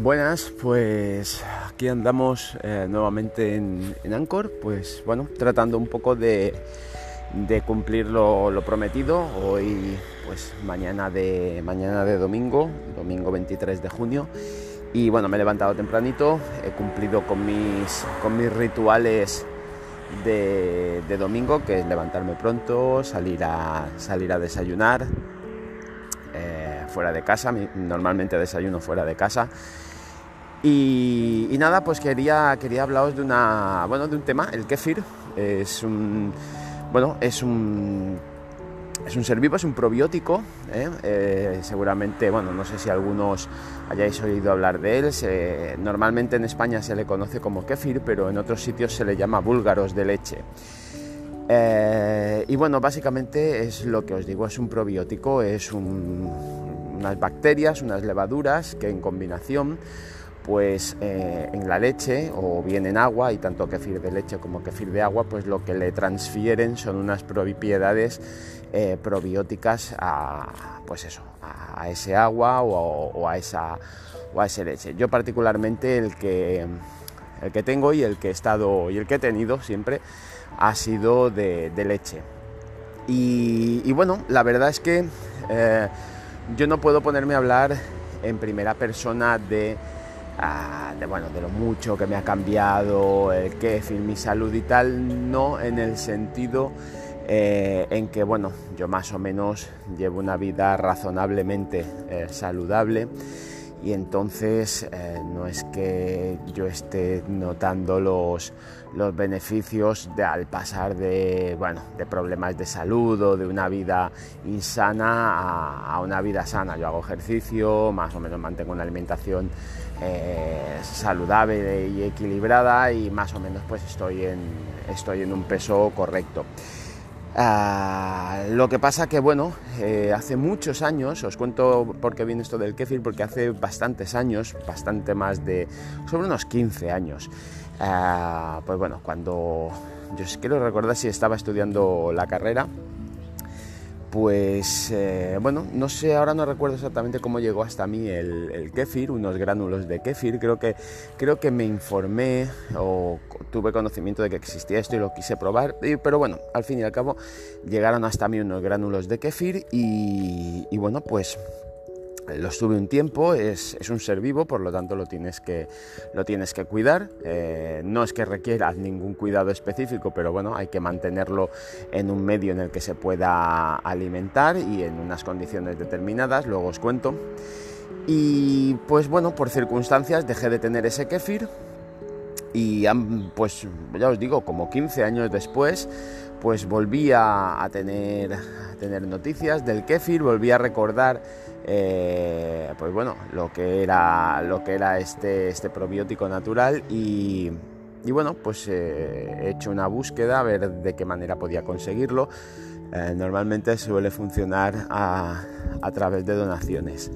Buenas, pues aquí andamos eh, nuevamente en, en pues bueno, tratando un poco de, cumplir lo, prometido. Hoy, pues mañana de, mañana de domingo, domingo 23 de junio. Y bueno, me he levantado tempranito, he cumplido con mis, con mis rituales de, de domingo, que es levantarme pronto, salir a, salir a desayunar, eh, fuera de casa, normalmente desayuno fuera de casa. Y, nada, pues quería, quería hablaros de, una, bueno, de un tema, el kefir. Es un, bueno, es un, es un ser vivo, es un probiótico. ¿eh? Eh, seguramente, bueno, no sé si algunos hayáis oído hablar de él. Normalmente en España se le conoce como kefir, pero en otros sitios se le llama búlgaros de leche. Eh, y bueno, básicamente es lo que os digo, es un probiótico, es un, unas bacterias, unas levaduras que en combinación pues eh, en la leche o bien en agua, y tanto kefir de leche como kefir de agua, pues lo que le transfieren son unas propiedades eh, probióticas a, pues eso, a ese agua o, a esa, o a esa leche. Yo particularmente el que, el que tengo y el que he estado y el que he tenido siempre ha sido de, leche. Y, y, bueno, la verdad es que eh, yo no puedo ponerme a hablar en primera persona de de, bueno, de lo mucho que me ha cambiado el kefir, mi salud y tal, no en el sentido eh, en que, bueno, yo más o menos llevo una vida razonablemente eh, saludable y entonces eh, no es que yo esté notando los, los beneficios de, al pasar de, bueno, de problemas de salud o de una vida insana a, una vida sana. Yo hago ejercicio, más o menos mantengo una alimentación eh, saludable y equilibrada y más o menos pues estoy en, estoy en un peso correcto. Uh, lo que pasa que, bueno, eh, hace muchos años, os cuento por qué viene esto del kefir, porque hace bastantes años, bastante más de, sobre unos 15 años, uh, pues bueno, cuando yo quiero recordar si estaba estudiando la carrera, pues eh, bueno, no sé, ahora no recuerdo exactamente cómo llegó hasta mí el, el, kéfir, unos gránulos de kéfir, creo que, creo que me informé o tuve conocimiento de que existía esto y lo quise probar, pero bueno, al fin y al cabo llegaron hasta mí unos gránulos de kéfir y, y bueno, pues los tuve un tiempo, es, un ser vivo, por lo tanto lo tienes que, lo tienes que cuidar. Eh, no es que requiera ningún cuidado específico, pero bueno, hay que mantenerlo en un medio en el que se pueda alimentar y en unas condiciones determinadas, luego os cuento. Y pues bueno, por circunstancias dejé de tener ese kefir y pues ya os digo, como 15 años después, pues volví a, tener, tener noticias del kefir, volví a recordar eh, pues bueno, lo que era, lo que era este, este probiótico natural y, y bueno, pues eh, he hecho una búsqueda a ver de qué manera podía conseguirlo. Eh, normalmente suele funcionar a, a, través de donaciones.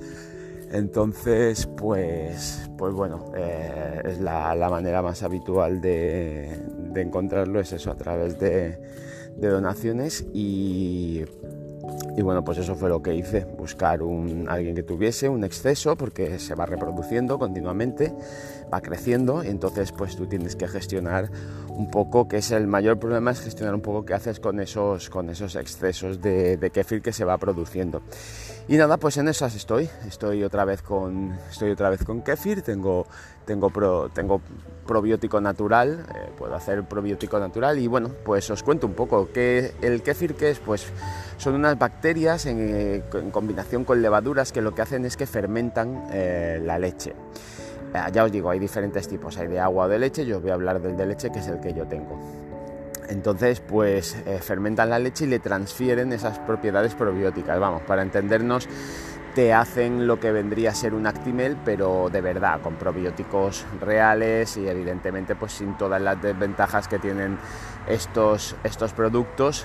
Entonces, pues, pues bueno, eh, es la, manera más habitual de, de, encontrarlo, es eso, a través de, de donaciones y y bueno, pues eso fue lo que hice, buscar alguien que tuviese un exceso porque se va reproduciendo continuamente, va creciendo y entonces pues tú tienes que gestionar un poco, que es el mayor problema, es gestionar un poco qué haces con esos, con esos excesos de, de kefir que se va produciendo. Y nada, pues en esas estoy, estoy otra vez con, estoy otra vez con kefir, tengo, tengo, tengo probiótico natural, eh, puedo hacer probiótico natural y bueno, pues os cuento un poco, que el kefir que es, pues son unas bacterias en, eh, en, combinación con levaduras que lo que hacen es que fermentan eh, la leche. Eh, ya os digo, hay diferentes tipos, hay de agua o de leche, yo os voy a hablar del de leche que es el que yo tengo. Entonces, pues eh, fermentan la leche y le transfieren esas propiedades probióticas. Vamos, para entendernos, te hacen lo que vendría a ser un Actimel, pero de verdad, con probióticos reales y evidentemente pues sin todas las desventajas que tienen estos, estos productos,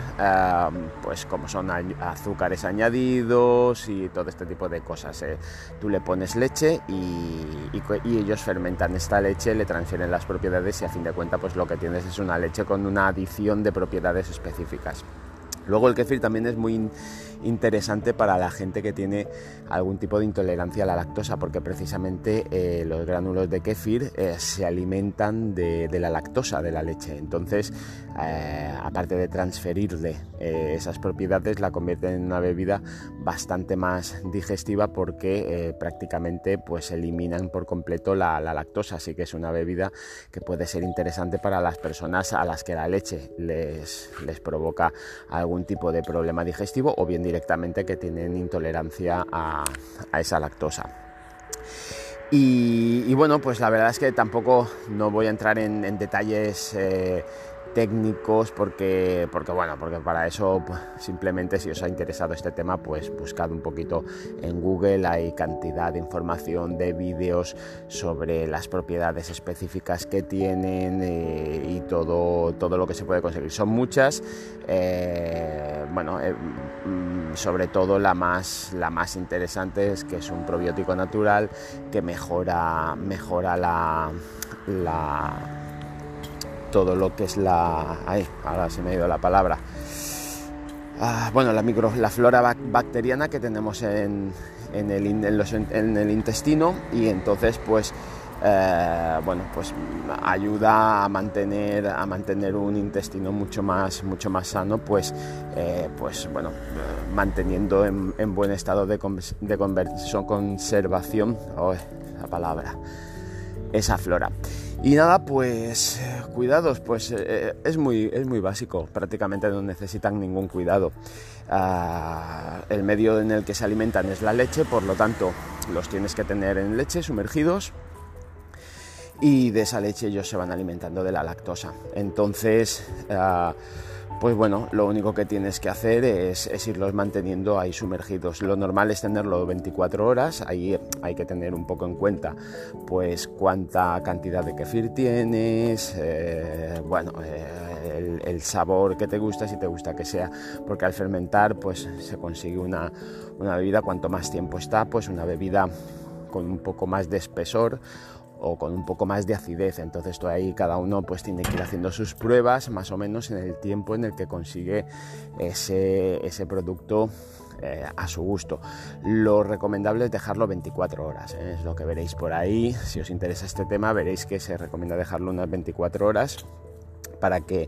pues como son azúcares añadidos y todo este tipo de cosas. Eh. Tú le pones leche y, y, y, ellos fermentan esta leche, le transfieren las propiedades y a fin de cuentas pues lo que tienes es una leche con una adición de propiedades específicas. Luego el kefir también es muy interesante para la gente que tiene algún tipo de intolerancia a la lactosa, porque precisamente eh, los gránulos de kefir eh, se alimentan de, la lactosa de la leche. Entonces, eh, aparte de transferirle esas propiedades, la convierte en una bebida bastante más digestiva porque prácticamente pues eliminan por completo la, la lactosa. Así que es una bebida que puede ser interesante para las personas a las que la leche les, les provoca algún tipo de problema digestivo o bien directamente que tienen intolerancia a, esa lactosa. Y, bueno, pues la verdad es que tampoco no voy a entrar en, detalles eh, técnicos porque, porque bueno, porque para eso pues, simplemente si os ha interesado este tema pues buscad un poquito en Google, hay cantidad de información, de vídeos sobre las propiedades específicas que tienen eh, y todo, todo lo que se puede conseguir. Son muchas, eh, bueno, eh, mm, sobre todo la más, la más interesante es que es un probiótico natural que mejora, mejora la, la todo lo que es la... Ay, ahora se me ha ido la palabra. Ah, bueno, la, micro, la flora bacteriana que tenemos en, en, el, en, el, intestino y entonces pues eh, bueno pues ayuda a mantener a mantener un intestino mucho más mucho más sano pues eh, pues bueno manteniendo en, buen estado de, de conservación. Oh, la palabra. Esa flora y nada, pues cuidados, pues eh, es, muy, es muy básico, prácticamente no necesitan ningún cuidado. Ah, el medio en el que se alimentan es la leche, por lo tanto los tienes que tener en leche sumergidos y de esa leche ellos se van alimentando de la lactosa. Entonces, ah, pues bueno, lo único que tienes que hacer es, irlos manteniendo ahí sumergidos. Lo normal es tenerlo 24 horas, ahí hay que tener un poco en cuenta pues cuánta cantidad de kefir tienes, eh, bueno, eh, el, sabor que te gusta, si te gusta que sea, porque al fermentar pues se consigue una, una bebida, cuanto más tiempo está, pues una bebida con un poco más de espesor o con un poco más de acidez. Entonces todo ahí cada uno pues tiene que ir haciendo sus pruebas más o menos en el tiempo en el que consigue ese, ese producto eh, a su gusto. Lo recomendable es dejarlo 24 horas, ¿eh? es lo que veréis por ahí. Si os interesa este tema veréis que se recomienda dejarlo unas 24 horas para que,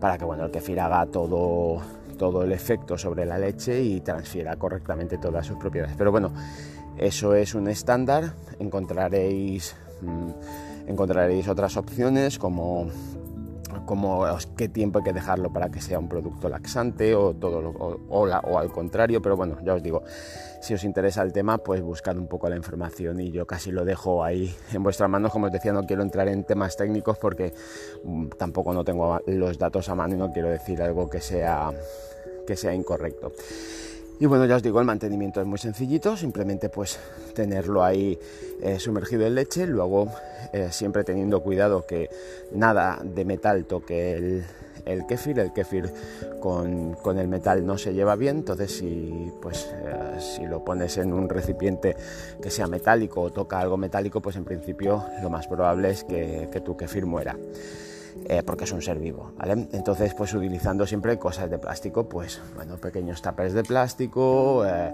para que bueno, el kefir haga todo, todo el efecto sobre la leche y transfiera correctamente todas sus propiedades. Pero bueno, eso es un estándar, encontraréis encontraréis otras opciones como como qué tiempo hay que dejarlo para que sea un producto laxante o todo o, al contrario, pero bueno, ya os digo, si os interesa el tema, pues buscad un poco la información y yo casi lo dejo ahí en vuestras manos, como os decía, no quiero entrar en temas técnicos porque mm, tampoco no tengo los datos a mano y no quiero decir algo que sea que sea incorrecto. Y bueno, ya os digo, el mantenimiento es muy sencillito, simplemente pues tenerlo ahí eh, sumergido en leche, luego eh, siempre teniendo cuidado que nada de metal toque el, el kéfir, el kéfir con, el metal no se lleva bien, entonces si, pues, eh, si lo pones en un recipiente que sea metálico o toca algo metálico, pues en principio lo más probable es que, tu kéfir muera. Eh, porque es un ser vivo, ¿vale? Entonces, pues utilizando siempre cosas de plástico, pues, bueno, pequeños tapers de plástico, eh,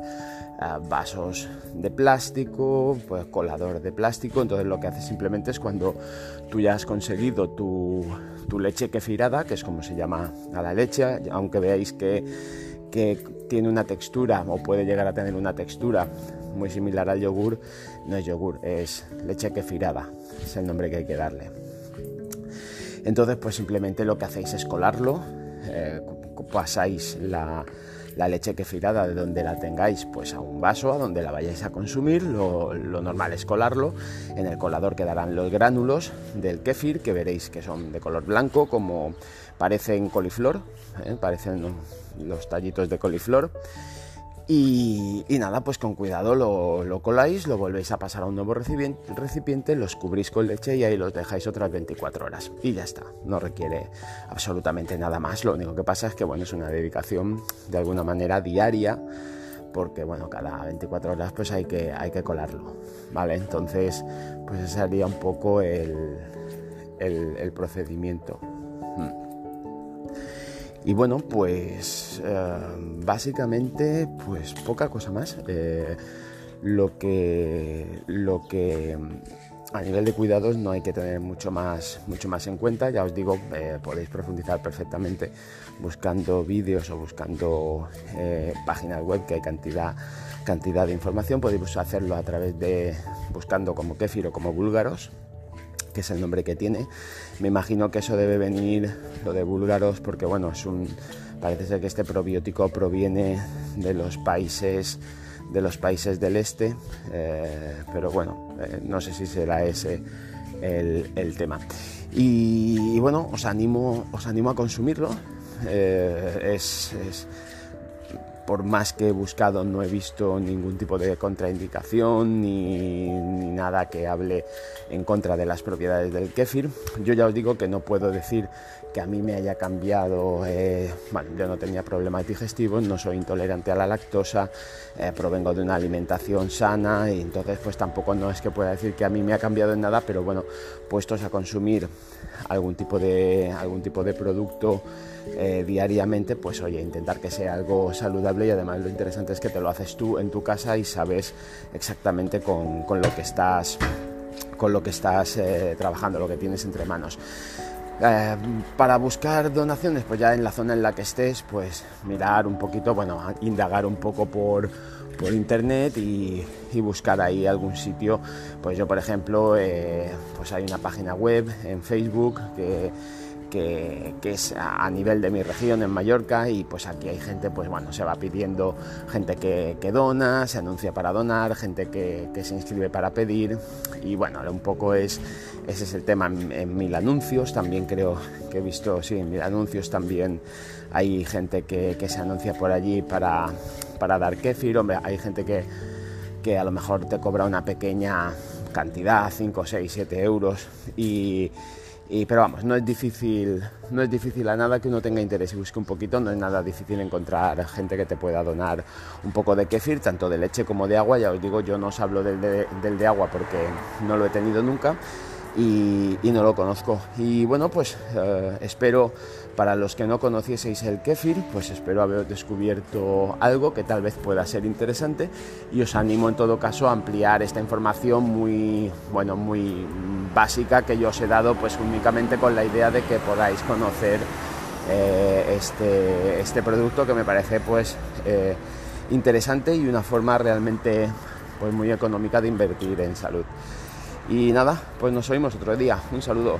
eh, vasos de plástico, pues colador de plástico, entonces lo que hace simplemente es cuando tú ya has conseguido tu, tu leche kefirada, que es como se llama a la leche, aunque veáis que, que tiene una textura o puede llegar a tener una textura muy similar al yogur, no es yogur, es leche kefirada, es el nombre que hay que darle. Entonces, pues simplemente lo que hacéis es colarlo, eh, pasáis la, leche kefirada de donde la tengáis pues a un vaso a donde la vayáis a consumir. Lo, normal es colarlo. En el colador quedarán los gránulos del kefir que veréis que son de color blanco como parecen coliflor ¿eh? parecen los tallitos de coliflor y, nada, pues con cuidado lo, coláis, lo volvéis a pasar a un nuevo recipiente, los cubrís con leche y ahí los dejáis otras 24 horas. Y ya está, no requiere absolutamente nada más. Lo único que pasa es que bueno, es una dedicación de alguna manera diaria, porque bueno, cada 24 horas pues hay que, hay que colarlo. ¿Vale? Entonces, pues ese sería un poco el, el procedimiento. Y bueno, pues eh, básicamente, pues poca cosa más. Eh, lo que, lo que a nivel de cuidados no hay que tener mucho más, mucho más en cuenta. Ya os digo, eh, podéis profundizar perfectamente buscando vídeos o buscando páginas web que hay cantidad, cantidad de información. Podéis hacerlo a través de buscando como kéfir o como búlgaros que es el nombre que tiene. Me imagino que eso debe venir, lo de búlgaros, porque bueno, es un, parece ser que este probiótico proviene de los países de los países del este, eh, pero bueno, eh, no sé si será ese el, tema. Y, bueno, os animo, os animo a consumirlo. Eh, es por más que he buscado no he visto ningún tipo de contraindicación ni, nada que hable en contra de las propiedades del kéfir. Yo ya os digo que no puedo decir que a mí me haya cambiado, eh, bueno, yo no tenía problemas digestivos, no soy intolerante a la lactosa, eh, provengo de una alimentación sana y entonces pues tampoco no es que pueda decir que a mí me ha cambiado en nada, pero bueno, puestos a consumir algún tipo de, algún tipo de producto eh, diariamente, pues oye, intentar que sea algo saludable y además lo interesante es que te lo haces tú en tu casa y sabes exactamente con, lo que estás, con lo que estás eh, trabajando, lo que tienes entre manos. Eh, para buscar donaciones, pues ya en la zona en la que estés, pues mirar un poquito, bueno, indagar un poco por, por internet y, buscar ahí algún sitio. Pues yo, por ejemplo, pues hay una página web en Facebook que que, es a nivel de mi región en Mallorca y pues aquí hay gente, pues bueno, se va pidiendo gente que, dona, se anuncia para donar, gente que, se inscribe para pedir y bueno, un poco es, ese es el tema en, mil anuncios, también creo que he visto, sí, en mil anuncios también hay gente que, se anuncia por allí para, para dar kéfir, hombre, hay gente que, que a lo mejor te cobra una pequeña cantidad, 5, 6, 7 euros y pero vamos, no es difícil, no es difícil a nada que uno tenga interés y busque un poquito, no es nada difícil encontrar gente que te pueda donar un poco de kefir, tanto de leche como de agua. Ya os digo, yo no os hablo del de, del de agua porque no lo he tenido nunca y, no lo conozco. Y bueno, pues eh, espero, para los que no conocieseis el kéfir, pues espero haber descubierto algo que tal vez pueda ser interesante y os animo en todo caso a ampliar esta información muy, bueno, muy básica que yo os he dado pues únicamente con la idea de que podáis conocer eh, este, este, producto que me parece pues eh, interesante y una forma realmente pues muy económica de invertir en salud. Y nada, pues nos oímos otro día. Un saludo.